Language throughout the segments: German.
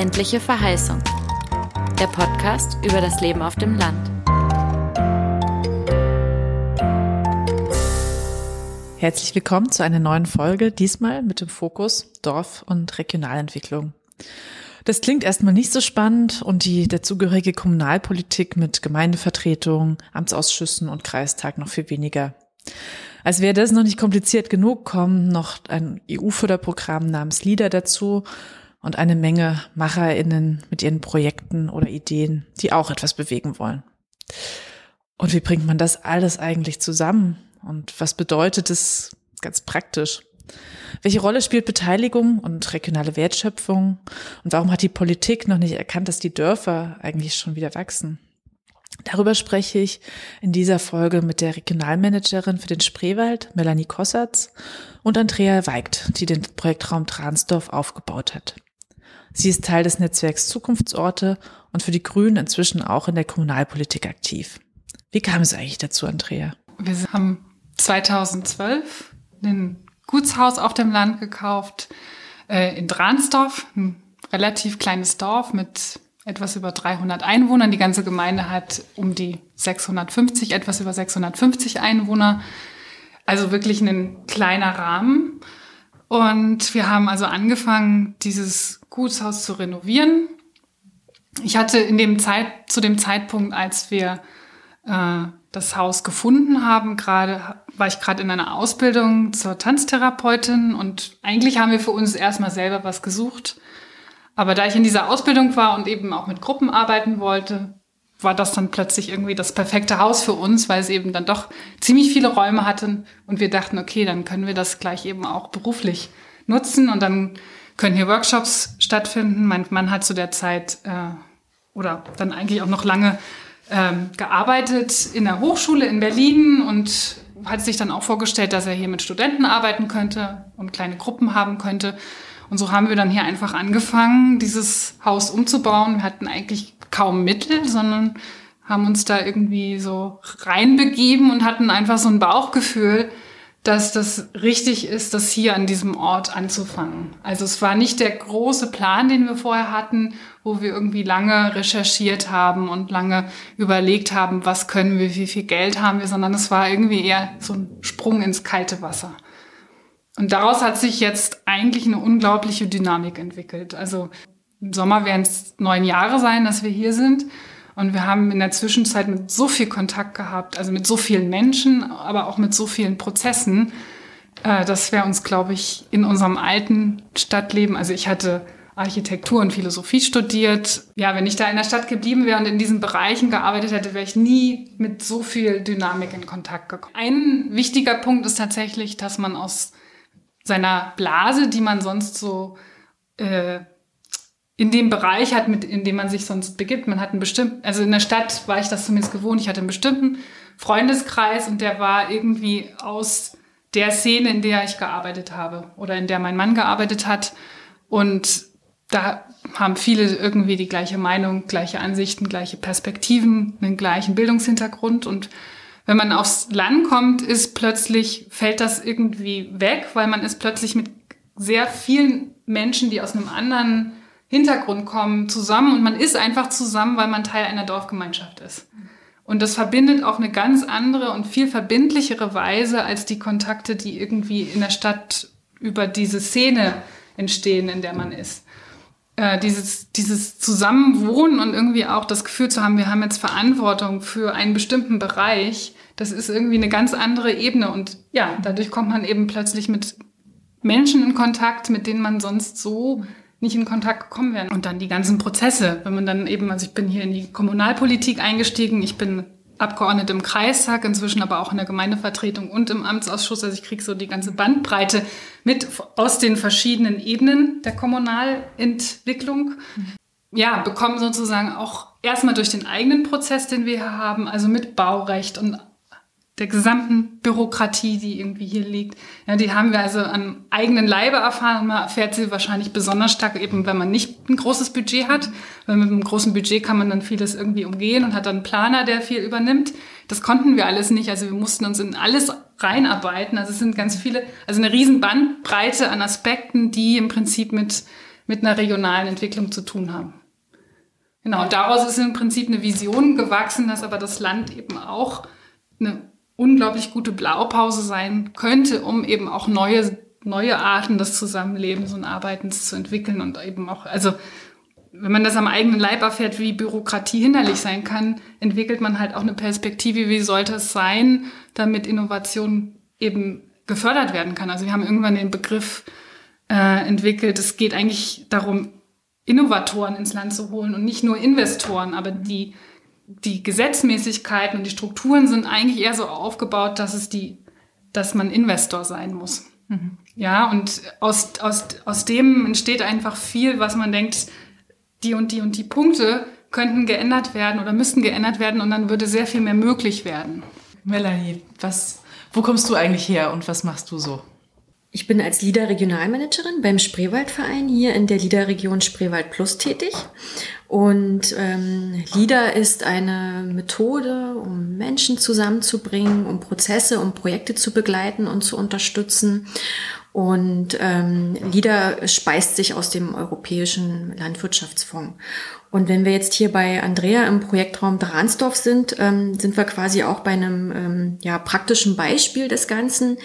Ländliche Verheißung. Der Podcast über das Leben auf dem Land. Herzlich willkommen zu einer neuen Folge, diesmal mit dem Fokus Dorf- und Regionalentwicklung. Das klingt erstmal nicht so spannend und die dazugehörige Kommunalpolitik mit Gemeindevertretung, Amtsausschüssen und Kreistag noch viel weniger. Als wäre das noch nicht kompliziert genug, kommen noch ein EU-Förderprogramm namens LIDA dazu und eine Menge MacherInnen mit ihren Projekten oder Ideen, die auch etwas bewegen wollen. Und wie bringt man das alles eigentlich zusammen? Und was bedeutet es ganz praktisch? Welche Rolle spielt Beteiligung und regionale Wertschöpfung? Und warum hat die Politik noch nicht erkannt, dass die Dörfer eigentlich schon wieder wachsen? Darüber spreche ich in dieser Folge mit der Regionalmanagerin für den Spreewald, Melanie Kossatz, und Andrea Weigt, die den Projektraum Transdorf aufgebaut hat. Sie ist Teil des Netzwerks Zukunftsorte und für die Grünen inzwischen auch in der Kommunalpolitik aktiv. Wie kam es eigentlich dazu, Andrea? Wir haben 2012 ein Gutshaus auf dem Land gekauft äh, in Dransdorf, ein relativ kleines Dorf mit etwas über 300 Einwohnern. Die ganze Gemeinde hat um die 650, etwas über 650 Einwohner. Also wirklich ein kleiner Rahmen. Und wir haben also angefangen, dieses Gutshaus zu renovieren. Ich hatte in dem Zeit, zu dem Zeitpunkt, als wir äh, das Haus gefunden haben, gerade war ich gerade in einer Ausbildung zur Tanztherapeutin und eigentlich haben wir für uns erstmal selber was gesucht aber da ich in dieser Ausbildung war und eben auch mit Gruppen arbeiten wollte, war das dann plötzlich irgendwie das perfekte Haus für uns, weil es eben dann doch ziemlich viele Räume hatten und wir dachten, okay, dann können wir das gleich eben auch beruflich nutzen und dann können hier Workshops stattfinden. Mein Mann hat zu der Zeit äh, oder dann eigentlich auch noch lange ähm, gearbeitet in der Hochschule in Berlin und hat sich dann auch vorgestellt, dass er hier mit Studenten arbeiten könnte und kleine Gruppen haben könnte. Und so haben wir dann hier einfach angefangen, dieses Haus umzubauen. Wir hatten eigentlich kaum Mittel, sondern haben uns da irgendwie so reinbegeben und hatten einfach so ein Bauchgefühl, dass das richtig ist, das hier an diesem Ort anzufangen. Also es war nicht der große Plan, den wir vorher hatten, wo wir irgendwie lange recherchiert haben und lange überlegt haben, was können wir, wie viel Geld haben wir, sondern es war irgendwie eher so ein Sprung ins kalte Wasser. Und daraus hat sich jetzt eigentlich eine unglaubliche Dynamik entwickelt. Also im Sommer werden es neun Jahre sein, dass wir hier sind. Und wir haben in der Zwischenzeit mit so viel Kontakt gehabt, also mit so vielen Menschen, aber auch mit so vielen Prozessen, äh, dass wir uns, glaube ich, in unserem alten Stadtleben, also ich hatte Architektur und Philosophie studiert. Ja, wenn ich da in der Stadt geblieben wäre und in diesen Bereichen gearbeitet hätte, wäre ich nie mit so viel Dynamik in Kontakt gekommen. Ein wichtiger Punkt ist tatsächlich, dass man aus seiner Blase, die man sonst so äh, in dem Bereich hat, mit, in dem man sich sonst begibt. Man hat einen bestimmten, also in der Stadt war ich das zumindest gewohnt, ich hatte einen bestimmten Freundeskreis und der war irgendwie aus der Szene, in der ich gearbeitet habe oder in der mein Mann gearbeitet hat. Und da haben viele irgendwie die gleiche Meinung, gleiche Ansichten, gleiche Perspektiven, einen gleichen Bildungshintergrund und wenn man aufs Land kommt, ist plötzlich, fällt das irgendwie weg, weil man ist plötzlich mit sehr vielen Menschen, die aus einem anderen Hintergrund kommen, zusammen und man ist einfach zusammen, weil man Teil einer Dorfgemeinschaft ist. Und das verbindet auf eine ganz andere und viel verbindlichere Weise als die Kontakte, die irgendwie in der Stadt über diese Szene entstehen, in der man ist. Äh, dieses, dieses Zusammenwohnen und irgendwie auch das Gefühl zu haben, wir haben jetzt Verantwortung für einen bestimmten Bereich, das ist irgendwie eine ganz andere Ebene. Und ja, dadurch kommt man eben plötzlich mit Menschen in Kontakt, mit denen man sonst so nicht in Kontakt gekommen wäre. Und dann die ganzen Prozesse, wenn man dann eben, also ich bin hier in die Kommunalpolitik eingestiegen, ich bin Abgeordnete im Kreistag, inzwischen aber auch in der Gemeindevertretung und im Amtsausschuss. Also ich kriege so die ganze Bandbreite mit aus den verschiedenen Ebenen der Kommunalentwicklung. Ja, bekommen sozusagen auch erstmal durch den eigenen Prozess, den wir hier haben, also mit Baurecht und der gesamten Bürokratie, die irgendwie hier liegt. Ja, die haben wir also an eigenen Leibe erfahren. Man erfährt sie wahrscheinlich besonders stark, eben wenn man nicht ein großes Budget hat. Weil mit einem großen Budget kann man dann vieles irgendwie umgehen und hat dann einen Planer, der viel übernimmt. Das konnten wir alles nicht. Also wir mussten uns in alles reinarbeiten. Also es sind ganz viele, also eine riesen Bandbreite an Aspekten, die im Prinzip mit mit einer regionalen Entwicklung zu tun haben. Genau, daraus ist im Prinzip eine Vision gewachsen, dass aber das Land eben auch eine unglaublich gute Blaupause sein könnte, um eben auch neue, neue Arten des Zusammenlebens und Arbeitens zu entwickeln und eben auch, also wenn man das am eigenen Leib erfährt, wie Bürokratie hinderlich sein kann, entwickelt man halt auch eine Perspektive, wie sollte es sein, damit Innovation eben gefördert werden kann. Also wir haben irgendwann den Begriff äh, entwickelt, es geht eigentlich darum, Innovatoren ins Land zu holen und nicht nur Investoren, aber die, die Gesetzmäßigkeiten und die Strukturen sind eigentlich eher so aufgebaut, dass es die, dass man Investor sein muss. Mhm. Ja, und aus, aus, aus dem entsteht einfach viel, was man denkt, die und die und die Punkte könnten geändert werden oder müssten geändert werden und dann würde sehr viel mehr möglich werden. Melanie, was, wo kommst du eigentlich her und was machst du so? Ich bin als LIDA Regionalmanagerin beim Spreewaldverein hier in der LIDA Region Spreewald Plus tätig. Und ähm, LIDA ist eine Methode, um Menschen zusammenzubringen, um Prozesse, um Projekte zu begleiten und zu unterstützen. Und ähm, LIDA speist sich aus dem Europäischen Landwirtschaftsfonds. Und wenn wir jetzt hier bei Andrea im Projektraum Dransdorf sind, ähm, sind wir quasi auch bei einem ähm, ja, praktischen Beispiel des Ganzen.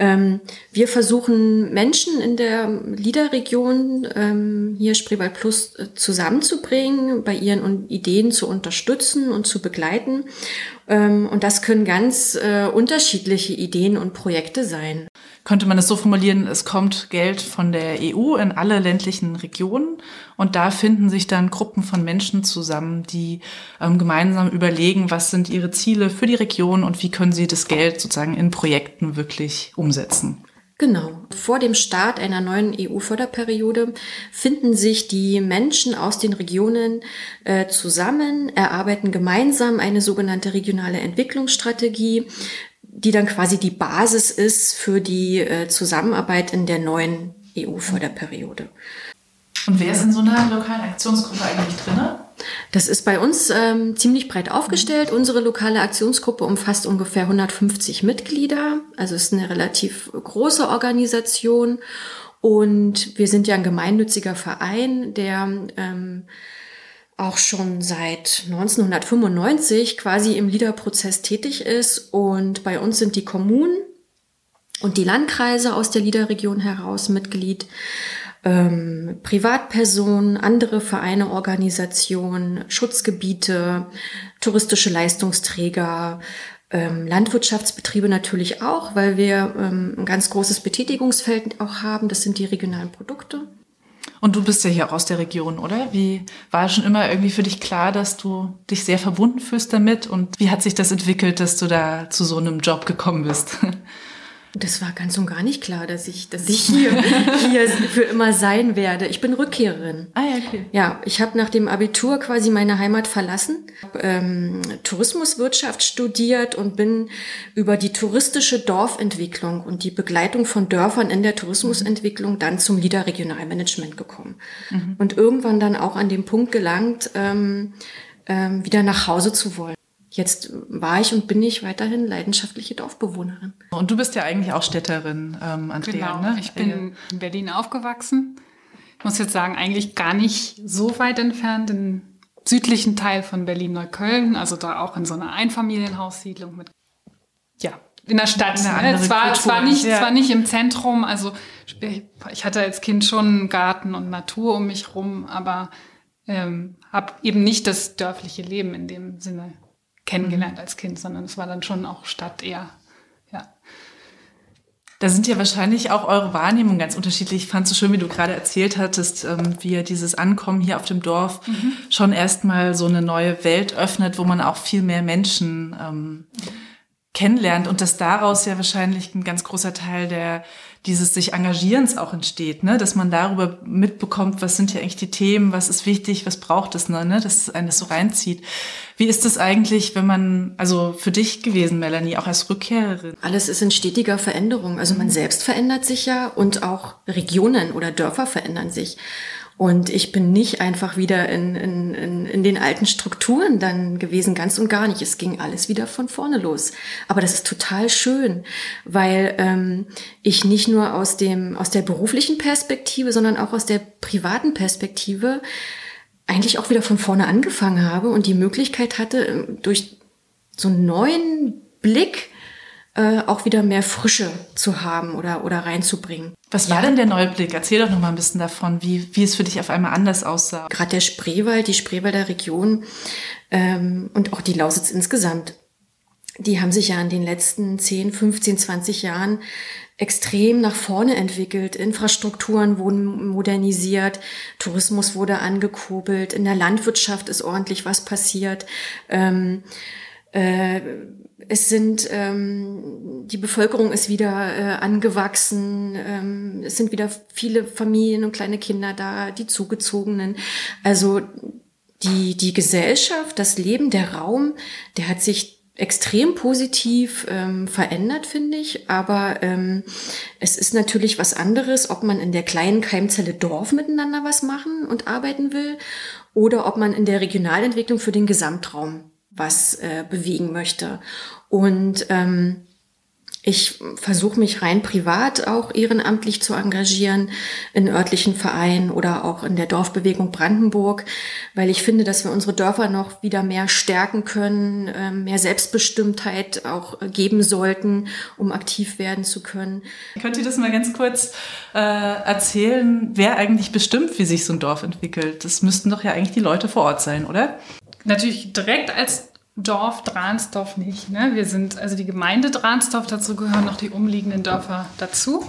Ähm, wir versuchen Menschen in der LIDA-Region ähm, hier Spreewald Plus äh, zusammenzubringen, bei ihren Ideen zu unterstützen und zu begleiten. Ähm, und das können ganz äh, unterschiedliche Ideen und Projekte sein könnte man es so formulieren, es kommt Geld von der EU in alle ländlichen Regionen und da finden sich dann Gruppen von Menschen zusammen, die ähm, gemeinsam überlegen, was sind ihre Ziele für die Region und wie können sie das Geld sozusagen in Projekten wirklich umsetzen. Genau. Vor dem Start einer neuen EU-Förderperiode finden sich die Menschen aus den Regionen äh, zusammen, erarbeiten gemeinsam eine sogenannte regionale Entwicklungsstrategie, die dann quasi die Basis ist für die äh, Zusammenarbeit in der neuen EU-Förderperiode. Und wer ist in so einer lokalen Aktionsgruppe eigentlich drin? Das ist bei uns ähm, ziemlich breit aufgestellt. Mhm. Unsere lokale Aktionsgruppe umfasst ungefähr 150 Mitglieder. Also ist eine relativ große Organisation. Und wir sind ja ein gemeinnütziger Verein, der ähm, auch schon seit 1995 quasi im LIDA-Prozess tätig ist. Und bei uns sind die Kommunen und die Landkreise aus der LIDA-Region heraus Mitglied, ähm, Privatpersonen, andere Vereine, Organisationen, Schutzgebiete, touristische Leistungsträger, ähm, Landwirtschaftsbetriebe natürlich auch, weil wir ähm, ein ganz großes Betätigungsfeld auch haben. Das sind die regionalen Produkte. Und du bist ja hier auch aus der Region, oder? Wie war schon immer irgendwie für dich klar, dass du dich sehr verbunden fühlst damit? Und wie hat sich das entwickelt, dass du da zu so einem Job gekommen bist? Das war ganz und gar nicht klar, dass ich, dass ich hier, hier für immer sein werde. Ich bin Rückkehrerin. Ah ja, okay. Ja, ich habe nach dem Abitur quasi meine Heimat verlassen, ähm, Tourismuswirtschaft studiert und bin über die touristische Dorfentwicklung und die Begleitung von Dörfern in der Tourismusentwicklung dann zum LIDA Regionalmanagement gekommen. Mhm. Und irgendwann dann auch an dem Punkt gelangt, ähm, ähm, wieder nach Hause zu wollen. Jetzt war ich und bin ich weiterhin leidenschaftliche Dorfbewohnerin. Und du bist ja eigentlich auch Städterin, ähm, Andrea. Genau, ne? ich bin in Berlin aufgewachsen. Ich muss jetzt sagen, eigentlich gar nicht so weit entfernt, im südlichen Teil von Berlin-Neukölln, also da auch in so einer Einfamilienhaussiedlung mit, ja, in der Stadt. Ne? Zwar, zwar, nicht, ja. zwar nicht im Zentrum, also ich hatte als Kind schon einen Garten und Natur um mich rum, aber ähm, habe eben nicht das dörfliche Leben in dem Sinne kennengelernt als Kind, sondern es war dann schon auch Stadt eher, ja. Da sind ja wahrscheinlich auch eure Wahrnehmungen ganz unterschiedlich. Ich fand es so schön, wie du gerade erzählt hattest, ähm, wie ihr dieses Ankommen hier auf dem Dorf mhm. schon erstmal so eine neue Welt öffnet, wo man auch viel mehr Menschen ähm, kennenlernt und dass daraus ja wahrscheinlich ein ganz großer Teil der dieses sich Engagierens auch entsteht, ne? dass man darüber mitbekommt, was sind ja eigentlich die Themen, was ist wichtig, was braucht es, ne? dass es eines so reinzieht. Wie ist es eigentlich, wenn man, also für dich gewesen, Melanie, auch als Rückkehrerin? Alles ist in stetiger Veränderung. Also man selbst verändert sich ja und auch Regionen oder Dörfer verändern sich. Und ich bin nicht einfach wieder in, in, in, in den alten Strukturen dann gewesen, ganz und gar nicht. Es ging alles wieder von vorne los. Aber das ist total schön, weil ähm, ich nicht nur aus, dem, aus der beruflichen Perspektive, sondern auch aus der privaten Perspektive eigentlich auch wieder von vorne angefangen habe und die Möglichkeit hatte, ähm, durch so einen neuen Blick äh, auch wieder mehr Frische zu haben oder, oder reinzubringen. Was war ja. denn der neue Blick? Erzähl doch noch mal ein bisschen davon, wie, wie es für dich auf einmal anders aussah. Gerade der Spreewald, die Spreewalder Region ähm, und auch die Lausitz insgesamt, die haben sich ja in den letzten 10, 15, 20 Jahren extrem nach vorne entwickelt. Infrastrukturen wurden modernisiert, Tourismus wurde angekurbelt, in der Landwirtschaft ist ordentlich was passiert. Ähm, äh, es sind ähm, die Bevölkerung ist wieder äh, angewachsen, ähm, es sind wieder viele Familien und kleine Kinder da, die Zugezogenen. Also die die Gesellschaft, das Leben, der Raum, der hat sich extrem positiv ähm, verändert, finde ich. Aber ähm, es ist natürlich was anderes, ob man in der kleinen Keimzelle Dorf miteinander was machen und arbeiten will oder ob man in der Regionalentwicklung für den Gesamtraum was äh, bewegen möchte. Und ähm, ich versuche mich rein privat auch ehrenamtlich zu engagieren in örtlichen Vereinen oder auch in der Dorfbewegung Brandenburg, weil ich finde, dass wir unsere Dörfer noch wieder mehr stärken können, ähm, mehr Selbstbestimmtheit auch geben sollten, um aktiv werden zu können. Könnt ihr das mal ganz kurz äh, erzählen, wer eigentlich bestimmt, wie sich so ein Dorf entwickelt? Das müssten doch ja eigentlich die Leute vor Ort sein, oder? Natürlich direkt als Dorf Dransdorf nicht. Ne? Wir sind, also die Gemeinde Dransdorf, dazu gehören noch die umliegenden Dörfer dazu.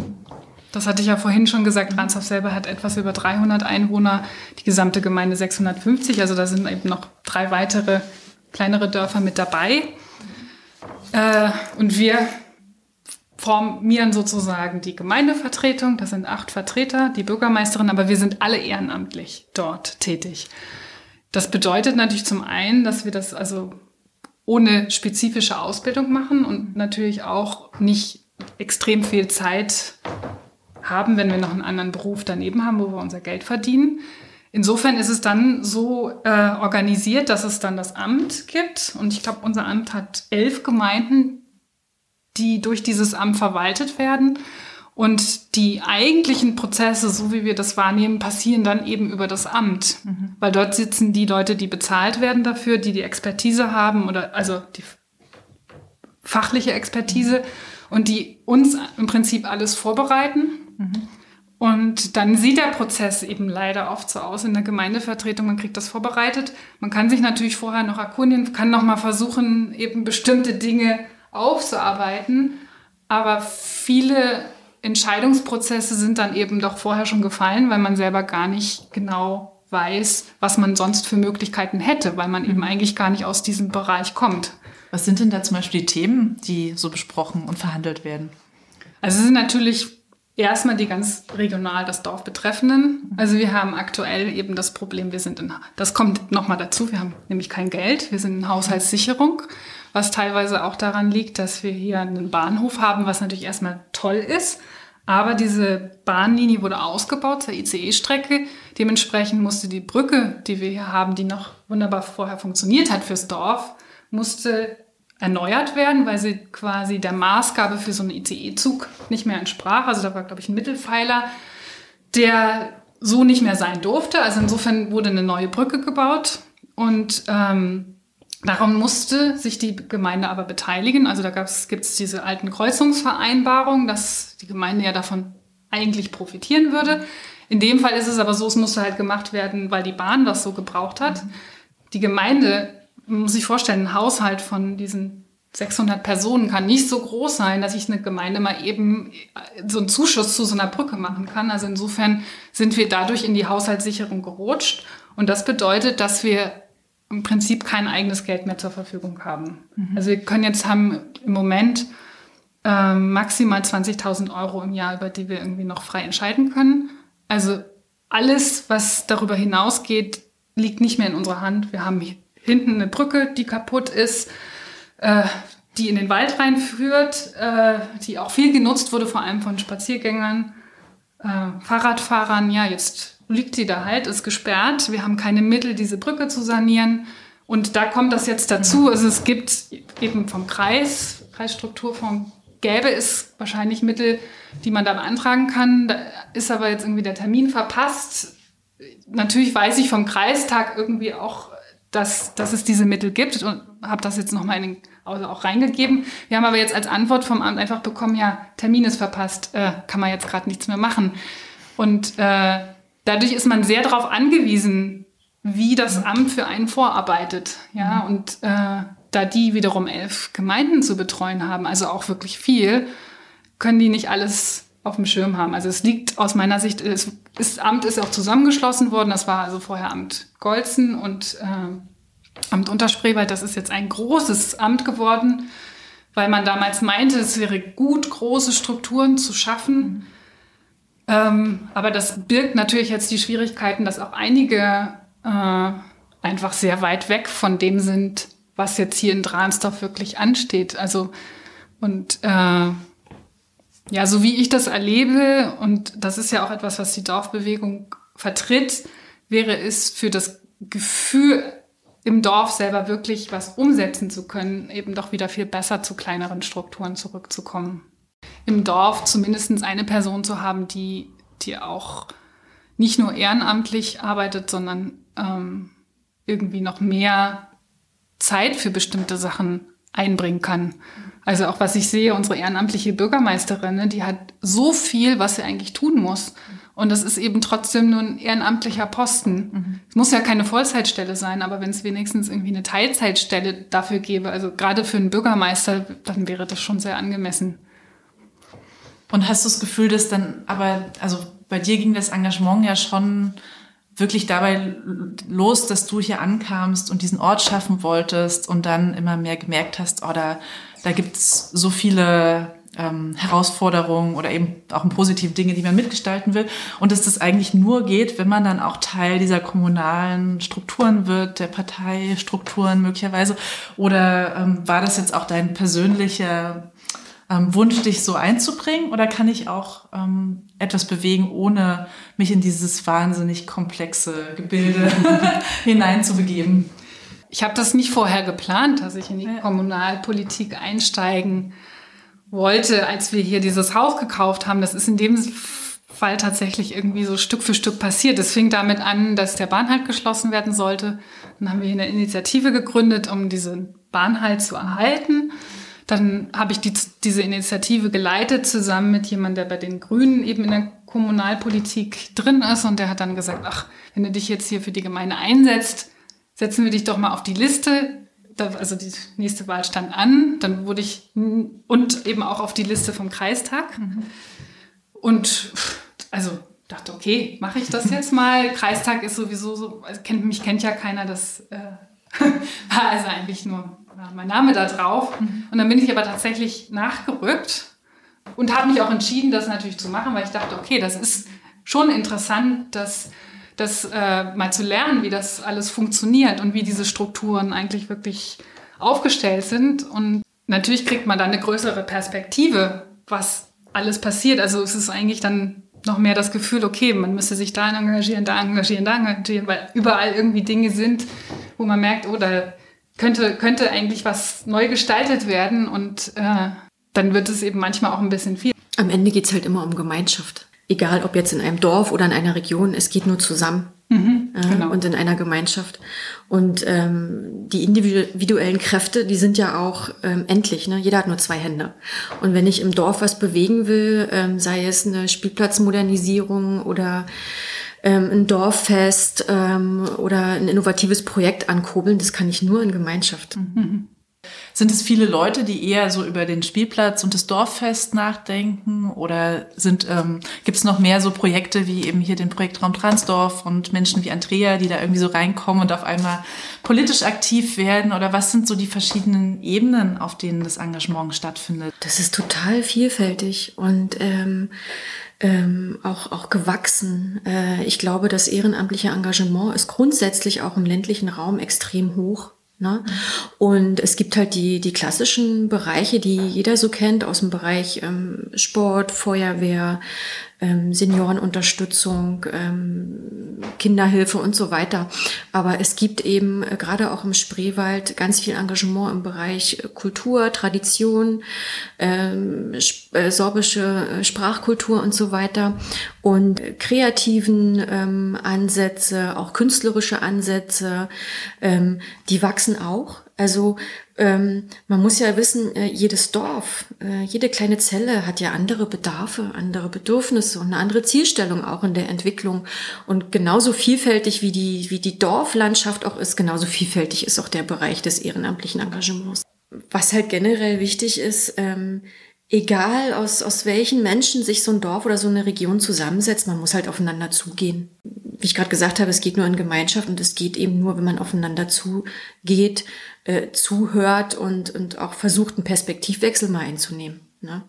Das hatte ich ja vorhin schon gesagt, Dransdorf selber hat etwas über 300 Einwohner, die gesamte Gemeinde 650, also da sind eben noch drei weitere kleinere Dörfer mit dabei. Äh, und wir formieren sozusagen die Gemeindevertretung, das sind acht Vertreter, die Bürgermeisterin, aber wir sind alle ehrenamtlich dort tätig. Das bedeutet natürlich zum einen, dass wir das also ohne spezifische Ausbildung machen und natürlich auch nicht extrem viel Zeit haben, wenn wir noch einen anderen Beruf daneben haben, wo wir unser Geld verdienen. Insofern ist es dann so äh, organisiert, dass es dann das Amt gibt. Und ich glaube, unser Amt hat elf Gemeinden, die durch dieses Amt verwaltet werden. Und die eigentlichen Prozesse, so wie wir das wahrnehmen, passieren dann eben über das Amt. Mhm. Weil dort sitzen die Leute, die bezahlt werden dafür, die die Expertise haben oder also die fachliche Expertise und die uns im Prinzip alles vorbereiten. Mhm. Und dann sieht der Prozess eben leider oft so aus in der Gemeindevertretung. Man kriegt das vorbereitet. Man kann sich natürlich vorher noch erkundigen, kann noch mal versuchen, eben bestimmte Dinge aufzuarbeiten. Aber viele Entscheidungsprozesse sind dann eben doch vorher schon gefallen, weil man selber gar nicht genau weiß, was man sonst für Möglichkeiten hätte, weil man mhm. eben eigentlich gar nicht aus diesem Bereich kommt. Was sind denn da zum Beispiel die Themen, die so besprochen und verhandelt werden? Also es sind natürlich erstmal die ganz regional das Dorf betreffenden. Also wir haben aktuell eben das Problem, wir sind in, das kommt nochmal dazu, wir haben nämlich kein Geld, wir sind in Haushaltssicherung was teilweise auch daran liegt, dass wir hier einen Bahnhof haben, was natürlich erstmal toll ist. Aber diese Bahnlinie wurde ausgebaut zur ICE-Strecke. Dementsprechend musste die Brücke, die wir hier haben, die noch wunderbar vorher funktioniert hat fürs Dorf, musste erneuert werden, weil sie quasi der Maßgabe für so einen ICE-Zug nicht mehr entsprach. Also da war, glaube ich, ein Mittelpfeiler, der so nicht mehr sein durfte. Also insofern wurde eine neue Brücke gebaut und ähm, Darum musste sich die Gemeinde aber beteiligen. Also da gibt es diese alten Kreuzungsvereinbarungen, dass die Gemeinde ja davon eigentlich profitieren würde. In dem Fall ist es aber so, es musste halt gemacht werden, weil die Bahn das so gebraucht hat. Mhm. Die Gemeinde, muss sich vorstellen, ein Haushalt von diesen 600 Personen kann nicht so groß sein, dass ich eine Gemeinde mal eben so einen Zuschuss zu so einer Brücke machen kann. Also insofern sind wir dadurch in die Haushaltssicherung gerutscht. Und das bedeutet, dass wir im Prinzip kein eigenes Geld mehr zur Verfügung haben. Mhm. Also wir können jetzt haben im Moment äh, maximal 20.000 Euro im Jahr, über die wir irgendwie noch frei entscheiden können. Also alles, was darüber hinausgeht, liegt nicht mehr in unserer Hand. Wir haben hinten eine Brücke, die kaputt ist, äh, die in den Wald reinführt, äh, die auch viel genutzt wurde, vor allem von Spaziergängern, äh, Fahrradfahrern. Ja, jetzt liegt sie da halt, ist gesperrt. Wir haben keine Mittel, diese Brücke zu sanieren. Und da kommt das jetzt dazu. Also es gibt eben vom Kreis, Kreisstrukturfonds, gäbe es wahrscheinlich Mittel, die man da beantragen kann. Da ist aber jetzt irgendwie der Termin verpasst. Natürlich weiß ich vom Kreistag irgendwie auch, dass, dass es diese Mittel gibt und habe das jetzt nochmal in den also auch reingegeben. Wir haben aber jetzt als Antwort vom Amt einfach bekommen, ja, Termin ist verpasst, äh, kann man jetzt gerade nichts mehr machen. Und äh, dadurch ist man sehr darauf angewiesen, wie das Amt für einen vorarbeitet. Ja, und äh, da die wiederum elf Gemeinden zu betreuen haben, also auch wirklich viel, können die nicht alles auf dem Schirm haben. Also es liegt aus meiner Sicht, das Amt ist auch zusammengeschlossen worden. Das war also vorher Amt Golzen und äh, Amt Unterspreewald, das ist jetzt ein großes Amt geworden, weil man damals meinte, es wäre gut, große Strukturen zu schaffen. Mhm. Ähm, aber das birgt natürlich jetzt die Schwierigkeiten, dass auch einige äh, einfach sehr weit weg von dem sind, was jetzt hier in Dransdorf wirklich ansteht. Also und äh, ja, so wie ich das erlebe, und das ist ja auch etwas, was die Dorfbewegung vertritt, wäre es für das Gefühl im Dorf selber wirklich was umsetzen zu können, eben doch wieder viel besser zu kleineren Strukturen zurückzukommen. Im Dorf zumindest eine Person zu haben, die, die auch nicht nur ehrenamtlich arbeitet, sondern ähm, irgendwie noch mehr Zeit für bestimmte Sachen einbringen kann. Also auch was ich sehe, unsere ehrenamtliche Bürgermeisterin, ne, die hat so viel, was sie eigentlich tun muss. Und das ist eben trotzdem nur ein ehrenamtlicher Posten. Mhm. Es muss ja keine Vollzeitstelle sein, aber wenn es wenigstens irgendwie eine Teilzeitstelle dafür gäbe, also gerade für einen Bürgermeister, dann wäre das schon sehr angemessen. Und hast du das Gefühl, dass dann, aber, also bei dir ging das Engagement ja schon wirklich dabei los, dass du hier ankamst und diesen Ort schaffen wolltest und dann immer mehr gemerkt hast, oh, da, da gibt's so viele ähm, Herausforderungen oder eben auch im positiven Dinge, die man mitgestalten will. Und dass das eigentlich nur geht, wenn man dann auch Teil dieser kommunalen Strukturen wird, der Parteistrukturen möglicherweise. Oder ähm, war das jetzt auch dein persönlicher ähm, Wunsch, dich so einzubringen? Oder kann ich auch ähm, etwas bewegen, ohne mich in dieses wahnsinnig komplexe Gebilde hineinzubegeben? Ich habe das nicht vorher geplant, dass ich in die Kommunalpolitik einsteigen wollte, als wir hier dieses Haus gekauft haben. Das ist in dem Fall tatsächlich irgendwie so Stück für Stück passiert. Es fing damit an, dass der Bahnhalt geschlossen werden sollte. Dann haben wir hier eine Initiative gegründet, um diesen Bahnhalt zu erhalten. Dann habe ich die, diese Initiative geleitet, zusammen mit jemandem, der bei den Grünen eben in der Kommunalpolitik drin ist. Und der hat dann gesagt, ach, wenn du dich jetzt hier für die Gemeinde einsetzt, setzen wir dich doch mal auf die Liste da, also die nächste Wahl stand an, dann wurde ich und eben auch auf die Liste vom Kreistag. Mhm. Und also dachte, okay, mache ich das jetzt mal. Kreistag ist sowieso so, also kennt, mich kennt ja keiner, das äh, war also eigentlich nur mein Name da drauf. Mhm. Und dann bin ich aber tatsächlich nachgerückt und habe mich auch entschieden, das natürlich zu machen, weil ich dachte, okay, das ist schon interessant, dass das äh, mal zu lernen, wie das alles funktioniert und wie diese Strukturen eigentlich wirklich aufgestellt sind. Und natürlich kriegt man dann eine größere Perspektive, was alles passiert. Also es ist eigentlich dann noch mehr das Gefühl, okay, man müsste sich da engagieren, da engagieren, da engagieren, weil überall irgendwie Dinge sind, wo man merkt, oh, da könnte, könnte eigentlich was neu gestaltet werden und äh, dann wird es eben manchmal auch ein bisschen viel. Am Ende geht's halt immer um Gemeinschaft egal ob jetzt in einem Dorf oder in einer Region, es geht nur zusammen. Mhm, genau. Und in einer Gemeinschaft. Und ähm, die individuellen Kräfte, die sind ja auch ähm, endlich. Ne? Jeder hat nur zwei Hände. Und wenn ich im Dorf was bewegen will, ähm, sei es eine Spielplatzmodernisierung oder ähm, ein Dorffest ähm, oder ein innovatives Projekt ankurbeln, das kann ich nur in Gemeinschaft. Mhm. Sind es viele Leute, die eher so über den Spielplatz und das Dorffest nachdenken? Oder sind ähm, gibt es noch mehr so Projekte wie eben hier den Projektraum Transdorf und Menschen wie Andrea, die da irgendwie so reinkommen und auf einmal politisch aktiv werden? Oder was sind so die verschiedenen Ebenen, auf denen das Engagement stattfindet? Das ist total vielfältig und ähm, ähm, auch, auch gewachsen. Äh, ich glaube, das ehrenamtliche Engagement ist grundsätzlich auch im ländlichen Raum extrem hoch. Ne? Und es gibt halt die, die klassischen Bereiche, die jeder so kennt, aus dem Bereich ähm, Sport, Feuerwehr, ähm, Seniorenunterstützung, ähm, Kinderhilfe und so weiter. Aber es gibt eben äh, gerade auch im Spreewald ganz viel Engagement im Bereich Kultur, Tradition, ähm, äh, sorbische äh, Sprachkultur und so weiter und kreativen ähm, Ansätze, auch künstlerische Ansätze, ähm, die wachsen auch. Also ähm, man muss ja wissen, äh, jedes Dorf, äh, jede kleine Zelle hat ja andere Bedarfe, andere Bedürfnisse und eine andere Zielstellung auch in der Entwicklung. Und genauso vielfältig wie die, wie die Dorflandschaft auch ist, genauso vielfältig ist auch der Bereich des ehrenamtlichen Engagements. Was halt generell wichtig ist, ähm, egal aus, aus welchen Menschen sich so ein Dorf oder so eine Region zusammensetzt, man muss halt aufeinander zugehen. Wie ich gerade gesagt habe, es geht nur in Gemeinschaft und es geht eben nur, wenn man aufeinander zugeht, äh, zuhört und, und auch versucht, einen Perspektivwechsel mal einzunehmen. Ne?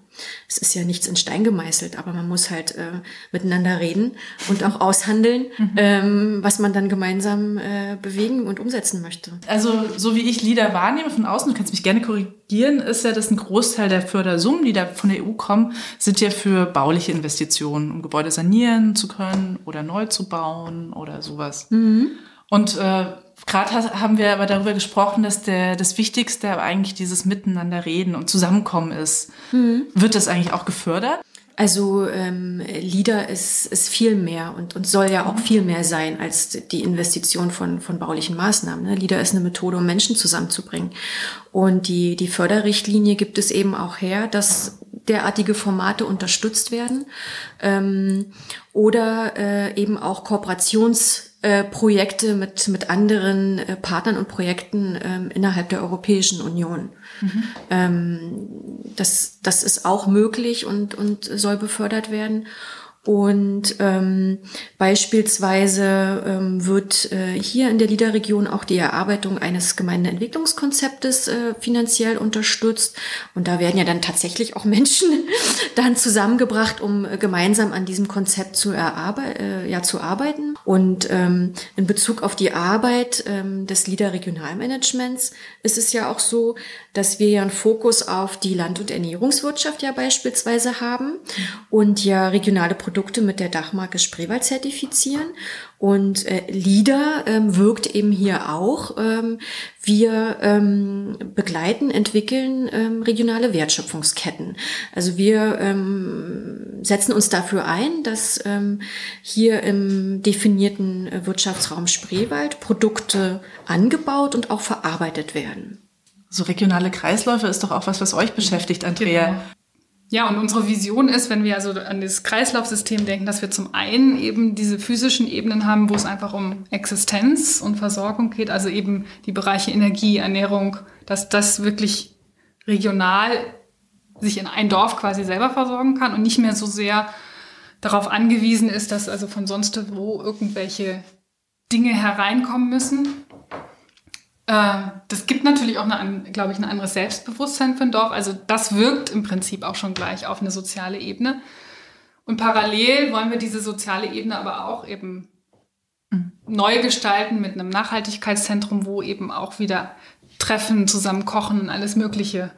Es ist ja nichts in Stein gemeißelt, aber man muss halt äh, miteinander reden und auch aushandeln, mhm. ähm, was man dann gemeinsam äh, bewegen und umsetzen möchte. Also so wie ich Lieder wahrnehme von außen, du kannst mich gerne korrigieren, ist ja, dass ein Großteil der Fördersummen, die da von der EU kommen, sind ja für bauliche Investitionen, um Gebäude sanieren zu können oder neu zu bauen oder sowas. Mhm. Und äh, Gerade haben wir aber darüber gesprochen, dass der, das Wichtigste eigentlich dieses Miteinander reden und Zusammenkommen ist. Mhm. Wird das eigentlich auch gefördert? Also ähm, LIDA ist, ist viel mehr und, und soll ja auch viel mehr sein als die Investition von, von baulichen Maßnahmen. Ne? LIDA ist eine Methode, um Menschen zusammenzubringen. Und die, die Förderrichtlinie gibt es eben auch her, dass derartige Formate unterstützt werden ähm, oder äh, eben auch Kooperations äh, Projekte mit, mit anderen äh, Partnern und Projekten ähm, innerhalb der Europäischen Union. Mhm. Ähm, das, das ist auch möglich und, und soll befördert werden. Und ähm, beispielsweise ähm, wird äh, hier in der LIDA-Region auch die Erarbeitung eines Gemeindeentwicklungskonzeptes äh, finanziell unterstützt. Und da werden ja dann tatsächlich auch Menschen dann zusammengebracht, um äh, gemeinsam an diesem Konzept zu, äh, ja, zu arbeiten. Und ähm, in Bezug auf die Arbeit ähm, des LIDA-Regionalmanagements ist es ja auch so, dass wir ja einen Fokus auf die Land- und Ernährungswirtschaft ja beispielsweise haben und ja regionale Produkte mit der Dachmarke Spreewald zertifizieren. Und äh, LIDA ähm, wirkt eben hier auch. Ähm, wir ähm, begleiten, entwickeln ähm, regionale Wertschöpfungsketten. Also wir ähm, setzen uns dafür ein, dass ähm, hier im definierten äh, Wirtschaftsraum Spreewald Produkte angebaut und auch verarbeitet werden. So regionale Kreisläufe ist doch auch was, was euch beschäftigt, Andrea. Genau. Ja, und unsere Vision ist, wenn wir also an das Kreislaufsystem denken, dass wir zum einen eben diese physischen Ebenen haben, wo es einfach um Existenz und Versorgung geht, also eben die Bereiche Energie, Ernährung, dass das wirklich regional sich in ein Dorf quasi selber versorgen kann und nicht mehr so sehr darauf angewiesen ist, dass also von sonst wo irgendwelche Dinge hereinkommen müssen. Äh, das gibt natürlich auch, glaube ich, ein anderes Selbstbewusstsein für ein Dorf. Also das wirkt im Prinzip auch schon gleich auf eine soziale Ebene. Und parallel wollen wir diese soziale Ebene aber auch eben neu gestalten mit einem Nachhaltigkeitszentrum, wo eben auch wieder Treffen, zusammen kochen und alles Mögliche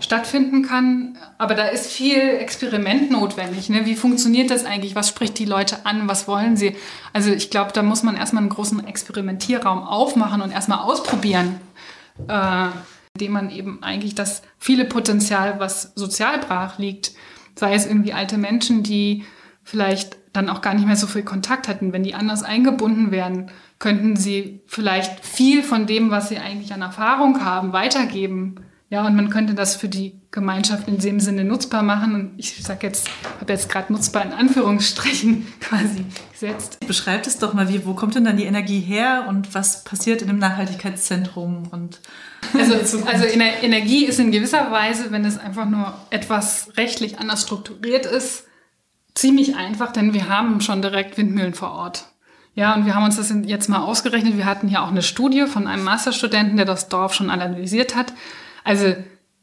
stattfinden kann. Aber da ist viel Experiment notwendig. Ne? Wie funktioniert das eigentlich? Was spricht die Leute an? Was wollen sie? Also ich glaube, da muss man erstmal einen großen Experimentierraum aufmachen und erstmal ausprobieren, äh, indem man eben eigentlich das viele Potenzial, was sozial brach liegt, sei es irgendwie alte Menschen, die vielleicht dann auch gar nicht mehr so viel Kontakt hatten, wenn die anders eingebunden werden, könnten sie vielleicht viel von dem, was sie eigentlich an Erfahrung haben, weitergeben ja, und man könnte das für die Gemeinschaft in dem Sinne nutzbar machen. Und ich sage jetzt, habe jetzt gerade nutzbar in Anführungsstrichen quasi gesetzt. Beschreibt es doch mal, wie, wo kommt denn dann die Energie her und was passiert in dem Nachhaltigkeitszentrum? Und also, also Energie ist in gewisser Weise, wenn es einfach nur etwas rechtlich anders strukturiert ist, ziemlich einfach, denn wir haben schon direkt Windmühlen vor Ort. Ja, und wir haben uns das jetzt mal ausgerechnet. Wir hatten ja auch eine Studie von einem Masterstudenten, der das Dorf schon analysiert hat. Also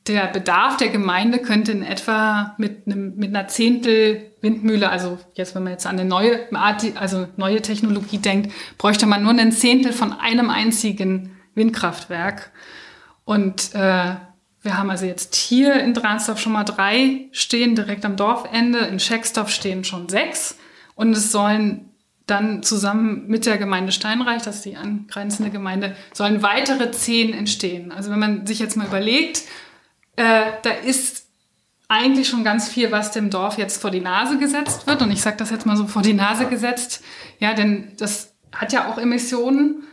der Bedarf der Gemeinde könnte in etwa mit, einem, mit einer Zehntel Windmühle, also jetzt wenn man jetzt an eine neue Art, also neue Technologie denkt, bräuchte man nur einen Zehntel von einem einzigen Windkraftwerk. Und äh, wir haben also jetzt hier in Dransdorf schon mal drei stehen, direkt am Dorfende. In Schecksdorf stehen schon sechs. Und es sollen dann zusammen mit der Gemeinde Steinreich, das ist die angrenzende Gemeinde, sollen weitere zehn entstehen. Also wenn man sich jetzt mal überlegt, äh, da ist eigentlich schon ganz viel, was dem Dorf jetzt vor die Nase gesetzt wird. Und ich sage das jetzt mal so vor die Nase gesetzt. Ja, denn das hat ja auch Emissionen.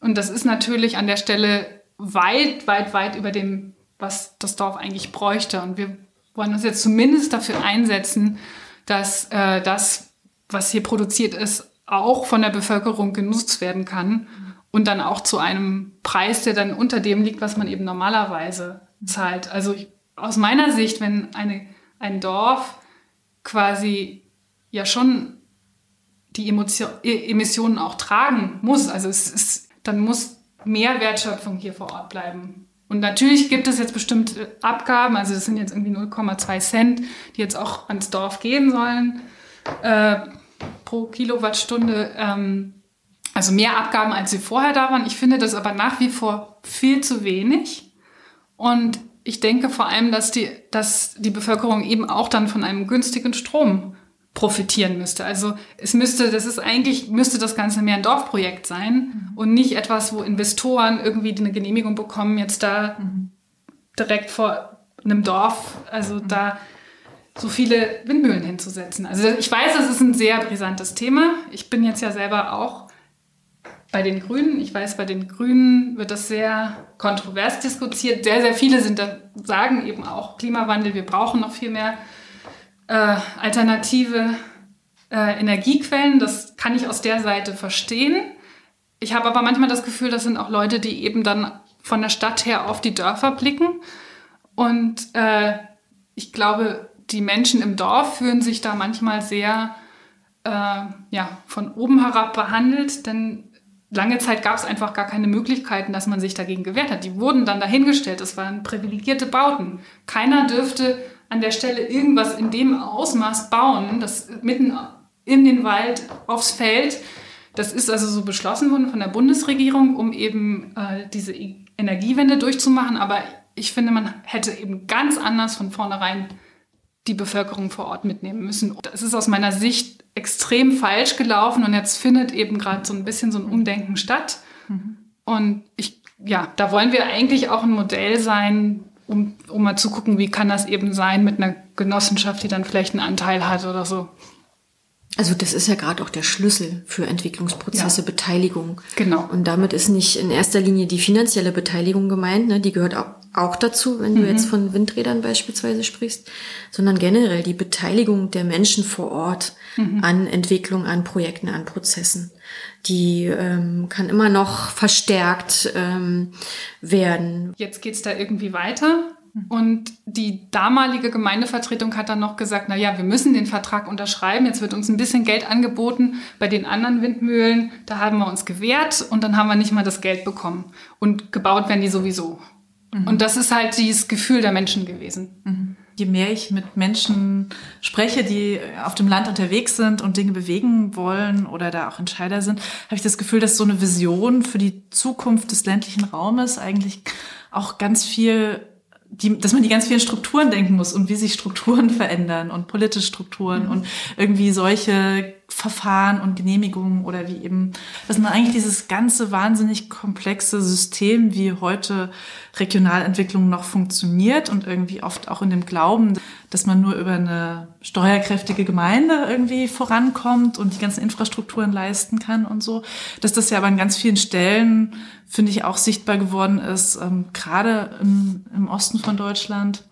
Und das ist natürlich an der Stelle weit, weit, weit über dem, was das Dorf eigentlich bräuchte. Und wir wollen uns jetzt zumindest dafür einsetzen, dass äh, das, was hier produziert ist, auch von der Bevölkerung genutzt werden kann und dann auch zu einem Preis, der dann unter dem liegt, was man eben normalerweise zahlt. Also ich, aus meiner Sicht, wenn eine, ein Dorf quasi ja schon die e, Emissionen auch tragen muss, also es ist, dann muss mehr Wertschöpfung hier vor Ort bleiben. Und natürlich gibt es jetzt bestimmte Abgaben, also das sind jetzt irgendwie 0,2 Cent, die jetzt auch ans Dorf gehen sollen. Äh, pro Kilowattstunde, ähm, also mehr Abgaben, als sie vorher da waren. Ich finde das aber nach wie vor viel zu wenig. Und ich denke vor allem, dass die, dass die Bevölkerung eben auch dann von einem günstigen Strom profitieren müsste. Also es müsste, das ist eigentlich, müsste das Ganze mehr ein Dorfprojekt sein mhm. und nicht etwas, wo Investoren irgendwie eine Genehmigung bekommen, jetzt da mhm. direkt vor einem Dorf, also mhm. da so viele Windmühlen hinzusetzen. Also ich weiß, das ist ein sehr brisantes Thema. Ich bin jetzt ja selber auch bei den Grünen. Ich weiß, bei den Grünen wird das sehr kontrovers diskutiert. Sehr, sehr viele sind da, sagen eben auch Klimawandel, wir brauchen noch viel mehr äh, alternative äh, Energiequellen. Das kann ich aus der Seite verstehen. Ich habe aber manchmal das Gefühl, das sind auch Leute, die eben dann von der Stadt her auf die Dörfer blicken. Und äh, ich glaube, die Menschen im Dorf fühlen sich da manchmal sehr äh, ja, von oben herab behandelt, denn lange Zeit gab es einfach gar keine Möglichkeiten, dass man sich dagegen gewehrt hat. Die wurden dann dahingestellt. Es waren privilegierte Bauten. Keiner dürfte an der Stelle irgendwas in dem Ausmaß bauen, das mitten in den Wald, aufs Feld. Das ist also so beschlossen worden von der Bundesregierung, um eben äh, diese Energiewende durchzumachen. Aber ich finde, man hätte eben ganz anders von vornherein die Bevölkerung vor Ort mitnehmen müssen. Das ist aus meiner Sicht extrem falsch gelaufen und jetzt findet eben gerade so ein bisschen so ein Umdenken statt. Mhm. Und ich, ja, da wollen wir eigentlich auch ein Modell sein, um, um mal zu gucken, wie kann das eben sein mit einer Genossenschaft, die dann vielleicht einen Anteil hat oder so. Also das ist ja gerade auch der Schlüssel für Entwicklungsprozesse, ja. Beteiligung. Genau. Und damit ist nicht in erster Linie die finanzielle Beteiligung gemeint, ne? die gehört auch, auch dazu, wenn mhm. du jetzt von Windrädern beispielsweise sprichst, sondern generell die Beteiligung der Menschen vor Ort mhm. an Entwicklung, an Projekten, an Prozessen. Die ähm, kann immer noch verstärkt ähm, werden. Jetzt geht's da irgendwie weiter und die damalige Gemeindevertretung hat dann noch gesagt, na ja, wir müssen den Vertrag unterschreiben. Jetzt wird uns ein bisschen Geld angeboten. Bei den anderen Windmühlen, da haben wir uns gewehrt und dann haben wir nicht mal das Geld bekommen. Und gebaut werden die sowieso. Mhm. Und das ist halt dieses Gefühl der Menschen gewesen. Mhm. Je mehr ich mit Menschen spreche, die auf dem Land unterwegs sind und Dinge bewegen wollen oder da auch Entscheider sind, habe ich das Gefühl, dass so eine Vision für die Zukunft des ländlichen Raumes eigentlich auch ganz viel die, dass man die ganz vielen Strukturen denken muss und wie sich Strukturen verändern und politische Strukturen mhm. und irgendwie solche Verfahren und Genehmigungen oder wie eben, dass man eigentlich dieses ganze wahnsinnig komplexe System, wie heute Regionalentwicklung noch funktioniert und irgendwie oft auch in dem Glauben, dass man nur über eine steuerkräftige Gemeinde irgendwie vorankommt und die ganzen Infrastrukturen leisten kann und so, dass das ja aber an ganz vielen Stellen, finde ich, auch sichtbar geworden ist, ähm, gerade im, im Osten von Deutschland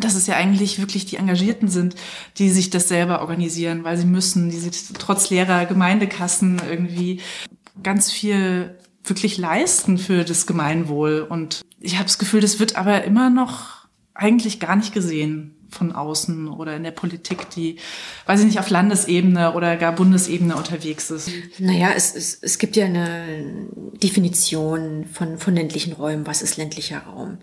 dass es ja eigentlich wirklich die Engagierten sind, die sich das selber organisieren, weil sie müssen, die sich trotz leerer Gemeindekassen irgendwie ganz viel wirklich leisten für das Gemeinwohl. Und ich habe das Gefühl, das wird aber immer noch eigentlich gar nicht gesehen von außen oder in der Politik, die, weiß ich nicht, auf Landesebene oder gar Bundesebene unterwegs ist. Naja, es, es, es gibt ja eine Definition von, von ländlichen Räumen. Was ist ländlicher Raum?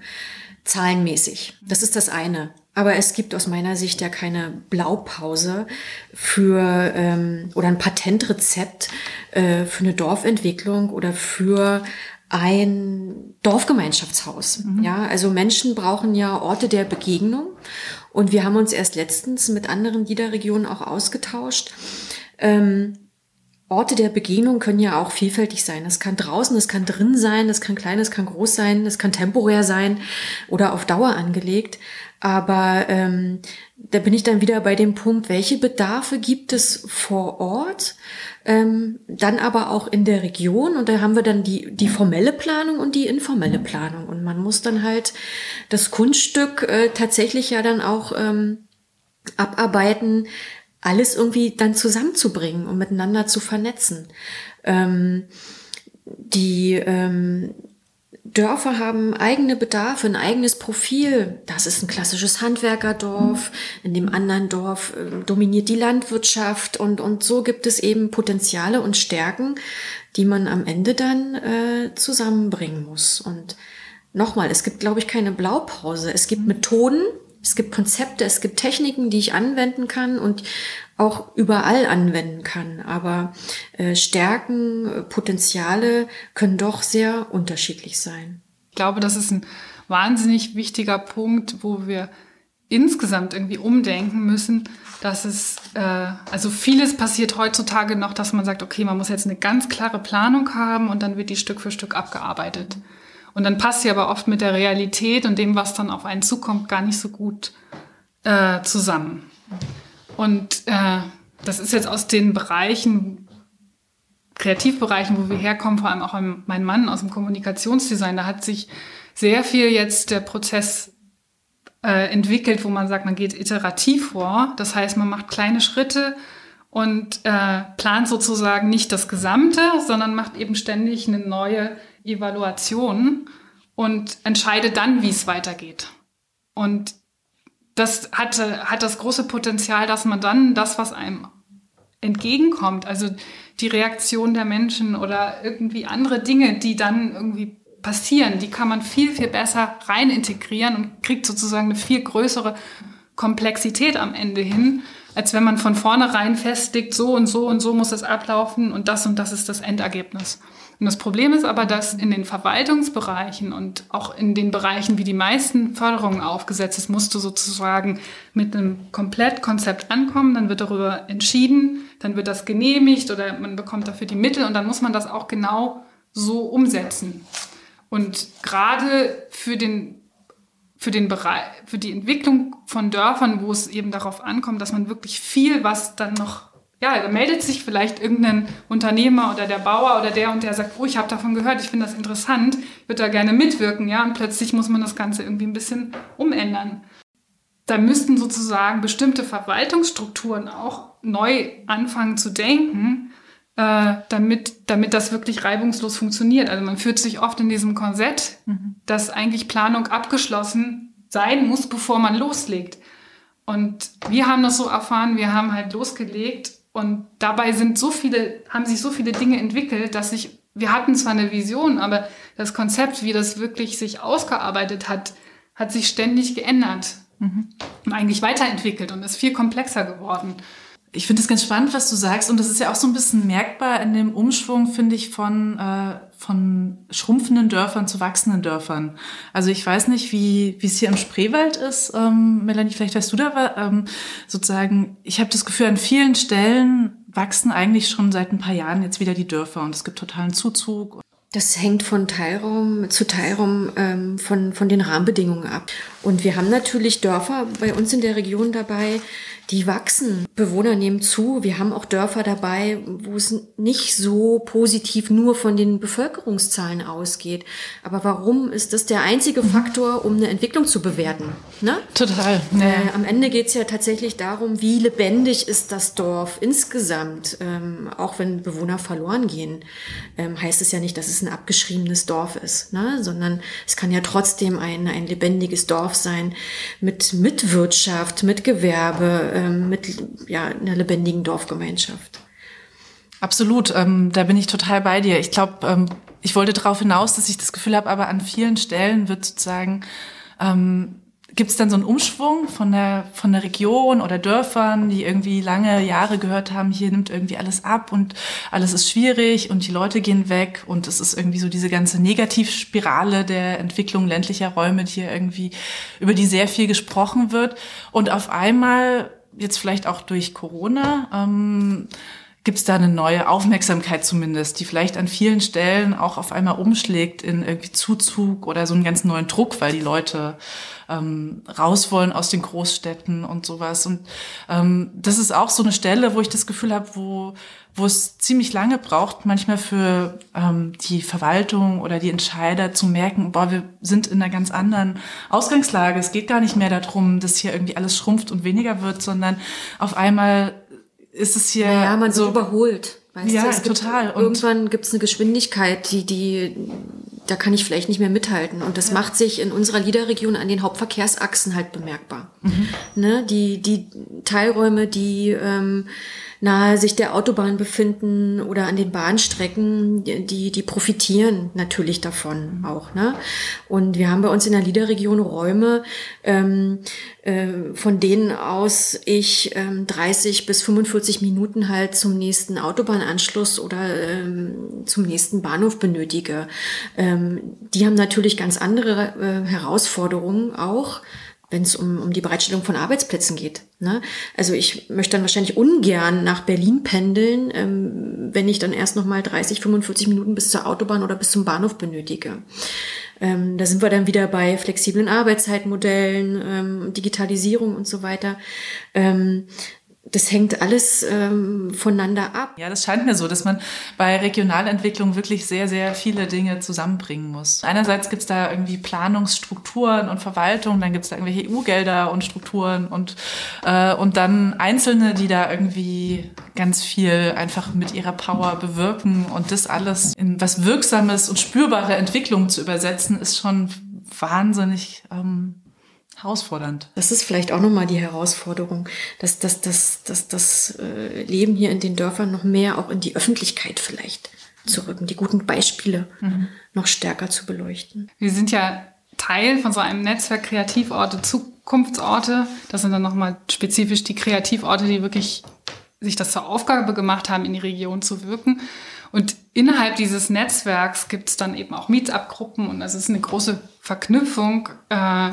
zahlenmäßig. Das ist das eine. Aber es gibt aus meiner Sicht ja keine Blaupause für ähm, oder ein Patentrezept äh, für eine Dorfentwicklung oder für ein Dorfgemeinschaftshaus. Mhm. Ja, also Menschen brauchen ja Orte der Begegnung. Und wir haben uns erst letztens mit anderen Liederregionen auch ausgetauscht. Ähm, Orte der Begegnung können ja auch vielfältig sein. Das kann draußen, das kann drin sein, das kann klein, das kann groß sein, das kann temporär sein oder auf Dauer angelegt. Aber ähm, da bin ich dann wieder bei dem Punkt, welche Bedarfe gibt es vor Ort, ähm, dann aber auch in der Region. Und da haben wir dann die, die formelle Planung und die informelle Planung. Und man muss dann halt das Kunststück äh, tatsächlich ja dann auch ähm, abarbeiten, alles irgendwie dann zusammenzubringen und miteinander zu vernetzen. Ähm, die ähm, Dörfer haben eigene Bedarfe, ein eigenes Profil. Das ist ein klassisches Handwerkerdorf. In dem anderen Dorf äh, dominiert die Landwirtschaft und, und so gibt es eben Potenziale und Stärken, die man am Ende dann äh, zusammenbringen muss. Und nochmal, es gibt, glaube ich, keine Blaupause. Es gibt Methoden, es gibt Konzepte, es gibt Techniken, die ich anwenden kann und auch überall anwenden kann. Aber äh, Stärken, äh, Potenziale können doch sehr unterschiedlich sein. Ich glaube, das ist ein wahnsinnig wichtiger Punkt, wo wir insgesamt irgendwie umdenken müssen, dass es, äh, also vieles passiert heutzutage noch, dass man sagt, okay, man muss jetzt eine ganz klare Planung haben und dann wird die Stück für Stück abgearbeitet. Und dann passt sie aber oft mit der Realität und dem, was dann auf einen zukommt, gar nicht so gut äh, zusammen. Und äh, das ist jetzt aus den Bereichen, Kreativbereichen, wo wir herkommen, vor allem auch mein Mann aus dem Kommunikationsdesign, da hat sich sehr viel jetzt der Prozess äh, entwickelt, wo man sagt, man geht iterativ vor. Das heißt, man macht kleine Schritte und äh, plant sozusagen nicht das Gesamte, sondern macht eben ständig eine neue Evaluation und entscheidet dann, wie es weitergeht. Und das hat, hat das große Potenzial, dass man dann das, was einem entgegenkommt, also die Reaktion der Menschen oder irgendwie andere Dinge, die dann irgendwie passieren, die kann man viel, viel besser rein integrieren und kriegt sozusagen eine viel größere Komplexität am Ende hin, als wenn man von vornherein festlegt, so und so und so muss es ablaufen und das und das ist das Endergebnis. Und das Problem ist aber, dass in den Verwaltungsbereichen und auch in den Bereichen, wie die meisten Förderungen aufgesetzt ist, musst du sozusagen mit einem Komplettkonzept ankommen, dann wird darüber entschieden, dann wird das genehmigt oder man bekommt dafür die Mittel und dann muss man das auch genau so umsetzen. Und gerade für den für den Bereich, für die Entwicklung von Dörfern, wo es eben darauf ankommt, dass man wirklich viel, was dann noch ja, da meldet sich vielleicht irgendein Unternehmer oder der Bauer oder der und der sagt, oh, ich habe davon gehört, ich finde das interessant, würde da gerne mitwirken, ja, und plötzlich muss man das Ganze irgendwie ein bisschen umändern. Da müssten sozusagen bestimmte Verwaltungsstrukturen auch neu anfangen zu denken, äh, damit, damit das wirklich reibungslos funktioniert. Also man führt sich oft in diesem Korsett, mhm. dass eigentlich Planung abgeschlossen sein muss, bevor man loslegt. Und wir haben das so erfahren, wir haben halt losgelegt und dabei sind so viele, haben sich so viele Dinge entwickelt, dass ich, wir hatten zwar eine Vision, aber das Konzept, wie das wirklich sich ausgearbeitet hat, hat sich ständig geändert mhm. und eigentlich weiterentwickelt und ist viel komplexer geworden. Ich finde es ganz spannend, was du sagst. Und das ist ja auch so ein bisschen merkbar in dem Umschwung, finde ich, von, äh, von schrumpfenden Dörfern zu wachsenden Dörfern. Also ich weiß nicht, wie wie es hier im Spreewald ist. Ähm, Melanie, vielleicht weißt du da ähm, sozusagen, ich habe das Gefühl, an vielen Stellen wachsen eigentlich schon seit ein paar Jahren jetzt wieder die Dörfer und es gibt totalen Zuzug. Das hängt von Teilraum zu Teilraum ähm, von, von den Rahmenbedingungen ab. Und wir haben natürlich Dörfer bei uns in der Region dabei, die wachsen. Bewohner nehmen zu. Wir haben auch Dörfer dabei, wo es nicht so positiv nur von den Bevölkerungszahlen ausgeht. Aber warum ist das der einzige. Faktor, um eine Entwicklung zu bewerten? Ne? Total. Ja. Äh, am Ende geht es ja tatsächlich darum, wie lebendig ist das Dorf insgesamt. Ähm, auch wenn Bewohner verloren gehen, ähm, heißt es ja nicht, dass es ein abgeschriebenes Dorf ist, ne? sondern es kann ja trotzdem ein, ein lebendiges Dorf sein mit, mit Wirtschaft, mit Gewerbe, ähm, mit ja, einer lebendigen Dorfgemeinschaft. Absolut, ähm, da bin ich total bei dir. Ich glaube, ähm, ich wollte darauf hinaus, dass ich das Gefühl habe, aber an vielen Stellen wird sozusagen ähm, gibt es dann so einen Umschwung von der, von der Region oder Dörfern, die irgendwie lange Jahre gehört haben, hier nimmt irgendwie alles ab und alles ist schwierig und die Leute gehen weg und es ist irgendwie so diese ganze Negativspirale der Entwicklung ländlicher Räume, die hier irgendwie, über die sehr viel gesprochen wird. Und auf einmal, jetzt vielleicht auch durch Corona, ähm, gibt es da eine neue Aufmerksamkeit zumindest, die vielleicht an vielen Stellen auch auf einmal umschlägt in irgendwie Zuzug oder so einen ganz neuen Druck, weil die Leute ähm, raus wollen aus den Großstädten und sowas. Und ähm, das ist auch so eine Stelle, wo ich das Gefühl habe, wo wo es ziemlich lange braucht, manchmal für ähm, die Verwaltung oder die Entscheider zu merken, boah, wir sind in einer ganz anderen Ausgangslage. Es geht gar nicht mehr darum, dass hier irgendwie alles schrumpft und weniger wird, sondern auf einmal ist es hier. Ja, man so, überholt. Weißt ja, du, es total. Gibt, irgendwann gibt es eine Geschwindigkeit, die, die, da kann ich vielleicht nicht mehr mithalten. Und das ja. macht sich in unserer Liederregion an den Hauptverkehrsachsen halt bemerkbar. Mhm. Ne? Die, die Teilräume, die ähm, nahe sich der Autobahn befinden oder an den Bahnstrecken, die, die profitieren natürlich davon auch. Ne? Und wir haben bei uns in der Liederregion Räume, ähm, äh, von denen aus ich ähm, 30 bis 45 Minuten halt zum nächsten Autobahnanschluss oder ähm, zum nächsten Bahnhof benötige. Ähm, die haben natürlich ganz andere äh, Herausforderungen auch wenn es um, um die Bereitstellung von Arbeitsplätzen geht. Ne? Also ich möchte dann wahrscheinlich ungern nach Berlin pendeln, ähm, wenn ich dann erst noch mal 30, 45 Minuten bis zur Autobahn oder bis zum Bahnhof benötige. Ähm, da sind wir dann wieder bei flexiblen Arbeitszeitmodellen, ähm, Digitalisierung und so weiter. Ähm, das hängt alles ähm, voneinander ab. Ja, das scheint mir so, dass man bei Regionalentwicklung wirklich sehr, sehr viele Dinge zusammenbringen muss. Einerseits gibt's da irgendwie Planungsstrukturen und Verwaltung, dann gibt's da irgendwelche EU-Gelder und Strukturen und, äh, und dann Einzelne, die da irgendwie ganz viel einfach mit ihrer Power bewirken und das alles in was Wirksames und spürbare Entwicklung zu übersetzen, ist schon wahnsinnig ähm, herausfordernd. Das ist vielleicht auch nochmal die Herausforderung, dass, dass, dass, dass das äh, Leben hier in den Dörfern noch mehr auch in die Öffentlichkeit vielleicht zu rücken, die guten Beispiele mhm. noch stärker zu beleuchten. Wir sind ja Teil von so einem Netzwerk Kreativorte, Zukunftsorte. Das sind dann nochmal spezifisch die Kreativorte, die wirklich sich das zur Aufgabe gemacht haben, in die Region zu wirken. Und innerhalb dieses Netzwerks gibt es dann eben auch Meetup-Gruppen und das ist eine große Verknüpfung äh,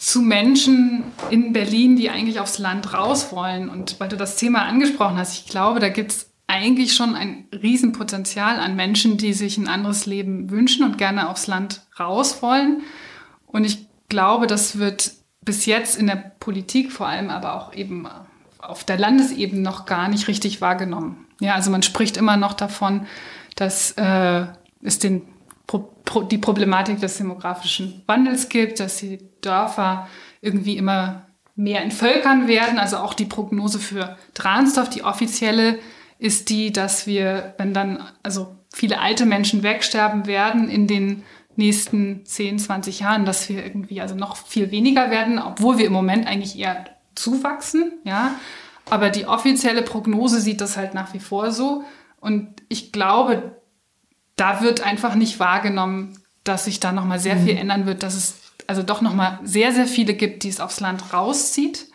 zu Menschen in Berlin, die eigentlich aufs Land raus wollen. Und weil du das Thema angesprochen hast, ich glaube, da gibt es eigentlich schon ein Riesenpotenzial an Menschen, die sich ein anderes Leben wünschen und gerne aufs Land raus wollen. Und ich glaube, das wird bis jetzt in der Politik vor allem, aber auch eben auf der Landesebene noch gar nicht richtig wahrgenommen. Ja, also man spricht immer noch davon, dass äh, es den die Problematik des demografischen Wandels gibt, dass die Dörfer irgendwie immer mehr entvölkern werden. Also auch die Prognose für Dransdorf, die offizielle, ist die, dass wir, wenn dann also viele alte Menschen wegsterben werden in den nächsten 10, 20 Jahren, dass wir irgendwie also noch viel weniger werden, obwohl wir im Moment eigentlich eher zuwachsen, ja. Aber die offizielle Prognose sieht das halt nach wie vor so. Und ich glaube, da wird einfach nicht wahrgenommen, dass sich da nochmal sehr mhm. viel ändern wird, dass es also doch nochmal sehr, sehr viele gibt, die es aufs Land rauszieht.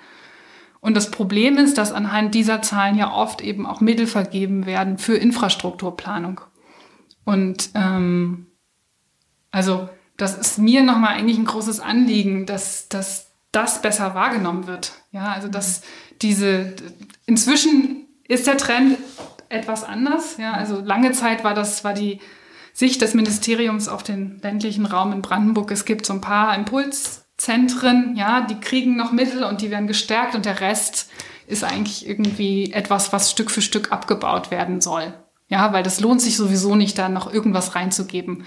Und das Problem ist, dass anhand dieser Zahlen ja oft eben auch Mittel vergeben werden für Infrastrukturplanung. Und ähm, also das ist mir nochmal eigentlich ein großes Anliegen, dass, dass das besser wahrgenommen wird. Ja, also dass diese inzwischen ist der Trend etwas anders. Ja, also lange Zeit war das, war die Sicht des Ministeriums auf den ländlichen Raum in Brandenburg. Es gibt so ein paar Impulszentren, ja, die kriegen noch Mittel und die werden gestärkt und der Rest ist eigentlich irgendwie etwas, was Stück für Stück abgebaut werden soll. Ja, weil das lohnt sich sowieso nicht, da noch irgendwas reinzugeben.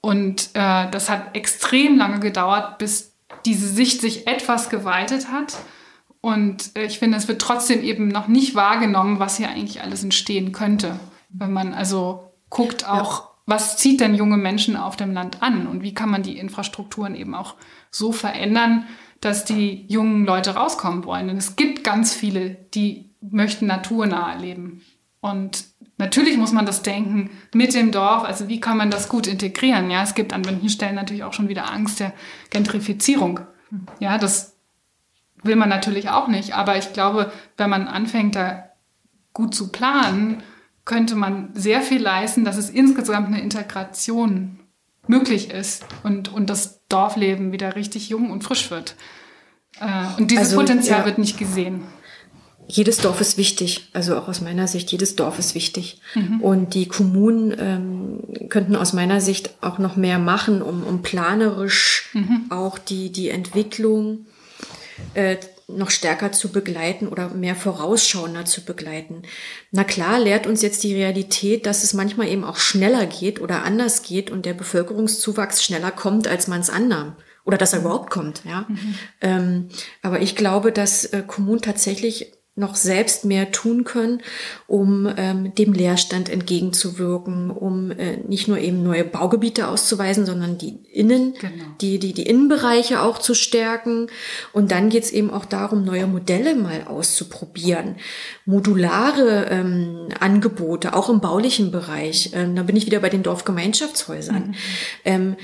Und äh, das hat extrem lange gedauert, bis diese Sicht sich etwas geweitet hat. Und äh, ich finde, es wird trotzdem eben noch nicht wahrgenommen, was hier eigentlich alles entstehen könnte. Wenn man also guckt auch, ja. was zieht denn junge Menschen auf dem Land an und wie kann man die Infrastrukturen eben auch so verändern, dass die jungen Leute rauskommen wollen. Und es gibt ganz viele, die möchten naturnah leben. Und natürlich muss man das denken mit dem Dorf. Also wie kann man das gut integrieren? Ja, es gibt an manchen Stellen natürlich auch schon wieder Angst der Gentrifizierung. Ja, das will man natürlich auch nicht. Aber ich glaube, wenn man anfängt, da gut zu planen, könnte man sehr viel leisten, dass es insgesamt eine Integration möglich ist und, und das Dorfleben wieder richtig jung und frisch wird. Äh, und dieses also, Potenzial ja. wird nicht gesehen jedes Dorf ist wichtig, also auch aus meiner Sicht, jedes Dorf ist wichtig. Mhm. Und die Kommunen ähm, könnten aus meiner Sicht auch noch mehr machen, um, um planerisch mhm. auch die, die Entwicklung äh, noch stärker zu begleiten oder mehr vorausschauender zu begleiten. Na klar, lehrt uns jetzt die Realität, dass es manchmal eben auch schneller geht oder anders geht und der Bevölkerungszuwachs schneller kommt, als man es annahm oder dass er überhaupt kommt. Ja, mhm. ähm, aber ich glaube, dass äh, Kommunen tatsächlich noch selbst mehr tun können, um ähm, dem Leerstand entgegenzuwirken, um äh, nicht nur eben neue Baugebiete auszuweisen, sondern die Innen, genau. die, die, die Innenbereiche auch zu stärken. Und dann geht's eben auch darum, neue Modelle mal auszuprobieren, modulare ähm, Angebote, auch im baulichen Bereich. Ähm, da bin ich wieder bei den Dorfgemeinschaftshäusern. Mhm. Ähm,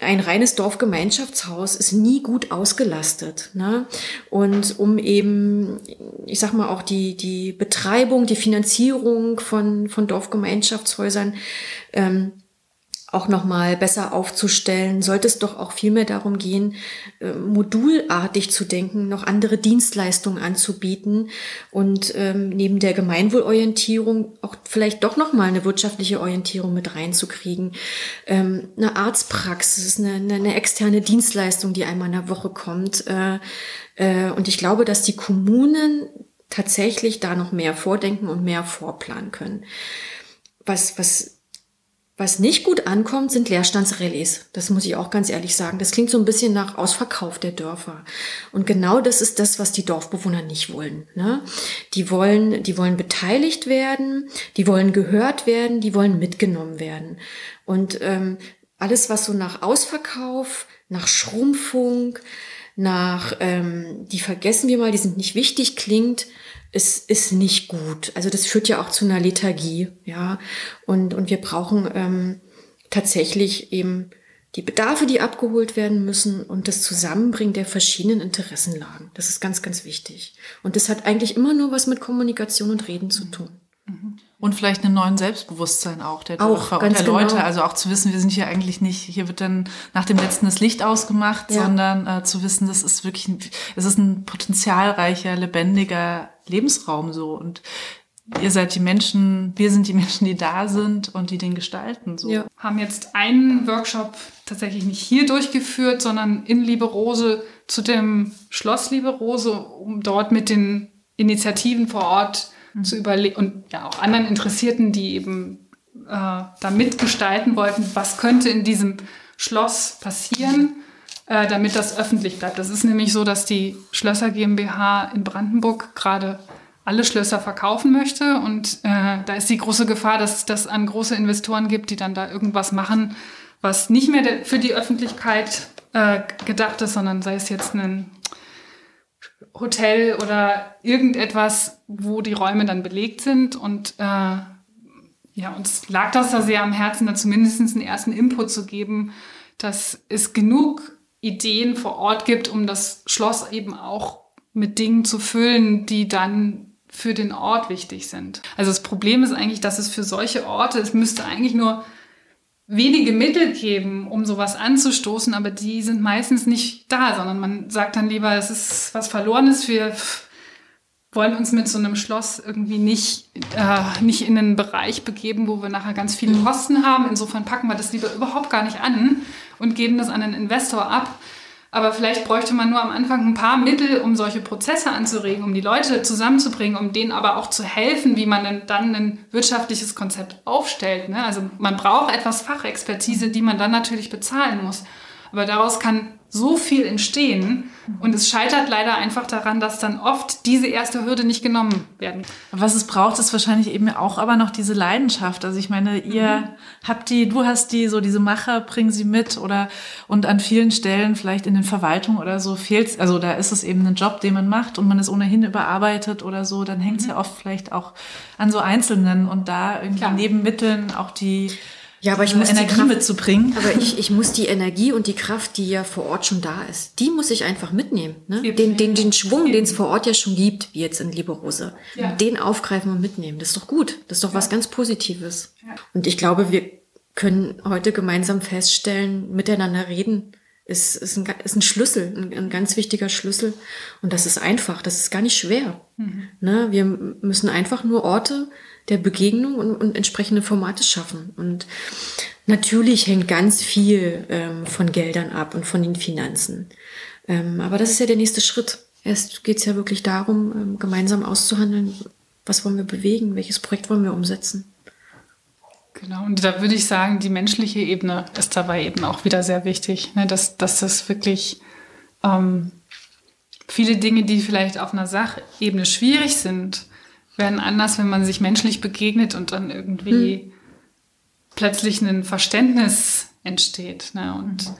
ein reines Dorfgemeinschaftshaus ist nie gut ausgelastet. Ne? Und um eben, ich sag mal, auch die, die Betreibung, die Finanzierung von, von Dorfgemeinschaftshäusern ähm, auch nochmal besser aufzustellen, sollte es doch auch viel darum gehen, äh, modulartig zu denken, noch andere Dienstleistungen anzubieten und ähm, neben der Gemeinwohlorientierung auch vielleicht doch nochmal eine wirtschaftliche Orientierung mit reinzukriegen. Ähm, eine Arztpraxis, eine, externe Dienstleistung, die einmal in der Woche kommt. Äh, äh, und ich glaube, dass die Kommunen tatsächlich da noch mehr vordenken und mehr vorplanen können. Was, was was nicht gut ankommt, sind Leerstandsrelais. Das muss ich auch ganz ehrlich sagen. Das klingt so ein bisschen nach Ausverkauf der Dörfer. Und genau das ist das, was die Dorfbewohner nicht wollen. Ne? Die wollen, die wollen beteiligt werden, die wollen gehört werden, die wollen mitgenommen werden. Und ähm, alles, was so nach Ausverkauf, nach Schrumpfung, nach, ähm, die vergessen wir mal, die sind nicht wichtig, klingt, ist, ist nicht gut. Also das führt ja auch zu einer Lethargie, ja. Und, und wir brauchen ähm, tatsächlich eben die Bedarfe, die abgeholt werden müssen und das Zusammenbringen der verschiedenen Interessenlagen. Das ist ganz, ganz wichtig. Und das hat eigentlich immer nur was mit Kommunikation und Reden zu tun. Mhm. Und vielleicht einen neuen Selbstbewusstsein auch der auch, der Leute. Genau. Also auch zu wissen, wir sind hier eigentlich nicht, hier wird dann nach dem letzten das Licht ausgemacht, ja. sondern äh, zu wissen, das ist wirklich, ein, es ist ein potenzialreicher, lebendiger Lebensraum so. Und ihr seid die Menschen, wir sind die Menschen, die da sind und die den gestalten. So. Wir haben jetzt einen Workshop tatsächlich nicht hier durchgeführt, sondern in Lieberose zu dem Schloss Lieberose, um dort mit den Initiativen vor Ort mhm. zu überlegen und ja auch anderen Interessierten, die eben äh, da mitgestalten wollten, was könnte in diesem Schloss passieren, äh, damit das öffentlich bleibt. Das ist nämlich so, dass die Schlösser GmbH in Brandenburg gerade alle Schlösser verkaufen möchte und äh, da ist die große Gefahr, dass es das an große Investoren gibt, die dann da irgendwas machen, was nicht mehr für die Öffentlichkeit äh, gedacht ist, sondern sei es jetzt ein Hotel oder irgendetwas, wo die Räume dann belegt sind. Und äh, ja, uns lag das da sehr am Herzen, da zumindest einen ersten Input zu geben, dass es genug Ideen vor Ort gibt, um das Schloss eben auch mit Dingen zu füllen, die dann für den Ort wichtig sind. Also das Problem ist eigentlich, dass es für solche Orte, es müsste eigentlich nur wenige Mittel geben, um sowas anzustoßen, aber die sind meistens nicht da, sondern man sagt dann lieber, es ist was Verlorenes. Wir wollen uns mit so einem Schloss irgendwie nicht, äh, nicht in einen Bereich begeben, wo wir nachher ganz viele Kosten haben. Insofern packen wir das lieber überhaupt gar nicht an und geben das an einen Investor ab. Aber vielleicht bräuchte man nur am Anfang ein paar Mittel, um solche Prozesse anzuregen, um die Leute zusammenzubringen, um denen aber auch zu helfen, wie man dann ein wirtschaftliches Konzept aufstellt. Ne? Also man braucht etwas Fachexpertise, die man dann natürlich bezahlen muss. Aber daraus kann so viel entstehen. Und es scheitert leider einfach daran, dass dann oft diese erste Hürde nicht genommen werden. Was es braucht, ist wahrscheinlich eben auch aber noch diese Leidenschaft. Also ich meine, ihr mhm. habt die, du hast die, so diese Macher, bringen sie mit oder und an vielen Stellen, vielleicht in den Verwaltungen oder so, fehlt also da ist es eben ein Job, den man macht und man ist ohnehin überarbeitet oder so, dann hängt es mhm. ja oft vielleicht auch an so Einzelnen und da irgendwie Klar. neben Mitteln auch die ja, aber ich muss Energie Kraft, mitzubringen. Aber ich, ich muss die Energie und die Kraft, die ja vor Ort schon da ist, die muss ich einfach mitnehmen. Ne? Den, den, den Schwung, den es vor Ort ja schon gibt, wie jetzt in Liberose, ja. den aufgreifen und mitnehmen. Das ist doch gut. Das ist doch ja. was ganz Positives. Ja. Und ich glaube, wir können heute gemeinsam feststellen, miteinander reden, ist, ist, ein, ist ein Schlüssel, ein, ein ganz wichtiger Schlüssel. Und das ist einfach, das ist gar nicht schwer. Mhm. Ne? Wir müssen einfach nur Orte der Begegnung und, und entsprechende Formate schaffen. Und natürlich hängt ganz viel ähm, von Geldern ab und von den Finanzen. Ähm, aber das ist ja der nächste Schritt. Erst geht es ja wirklich darum, ähm, gemeinsam auszuhandeln, was wollen wir bewegen, welches Projekt wollen wir umsetzen. Genau, und da würde ich sagen, die menschliche Ebene ist dabei eben auch wieder sehr wichtig, ne? dass, dass das wirklich ähm, viele Dinge, die vielleicht auf einer Sachebene schwierig sind, werden anders, wenn man sich menschlich begegnet und dann irgendwie hm. plötzlich ein Verständnis entsteht. Ne? Und mhm.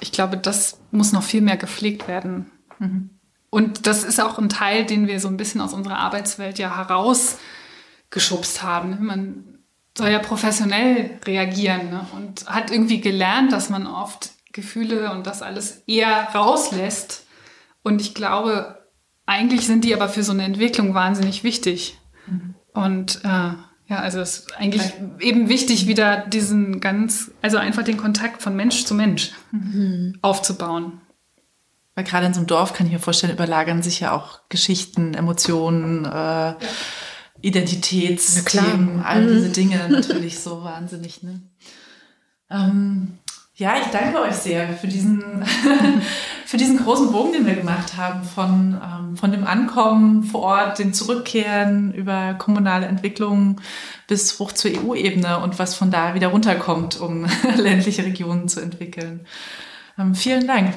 ich glaube, das muss noch viel mehr gepflegt werden. Mhm. Und das ist auch ein Teil, den wir so ein bisschen aus unserer Arbeitswelt ja herausgeschubst haben. Ne? Man soll ja professionell reagieren ne? und hat irgendwie gelernt, dass man oft Gefühle und das alles eher rauslässt. Und ich glaube, eigentlich sind die aber für so eine Entwicklung wahnsinnig wichtig. Mhm. Und äh, ja, also es ist eigentlich Vielleicht. eben wichtig, wieder diesen ganz, also einfach den Kontakt von Mensch zu Mensch mhm. aufzubauen. Weil gerade in so einem Dorf kann ich mir vorstellen, überlagern sich ja auch Geschichten, Emotionen, äh, ja. Identitätsthemen, all mhm. diese Dinge natürlich so wahnsinnig. Ne? Ähm, ja, ich danke euch sehr für diesen, für diesen großen Bogen, den wir gemacht haben, von, ähm, von dem Ankommen vor Ort, den Zurückkehren über kommunale Entwicklungen bis hoch zur EU-Ebene und was von da wieder runterkommt, um ländliche Regionen zu entwickeln. Ähm, vielen Dank.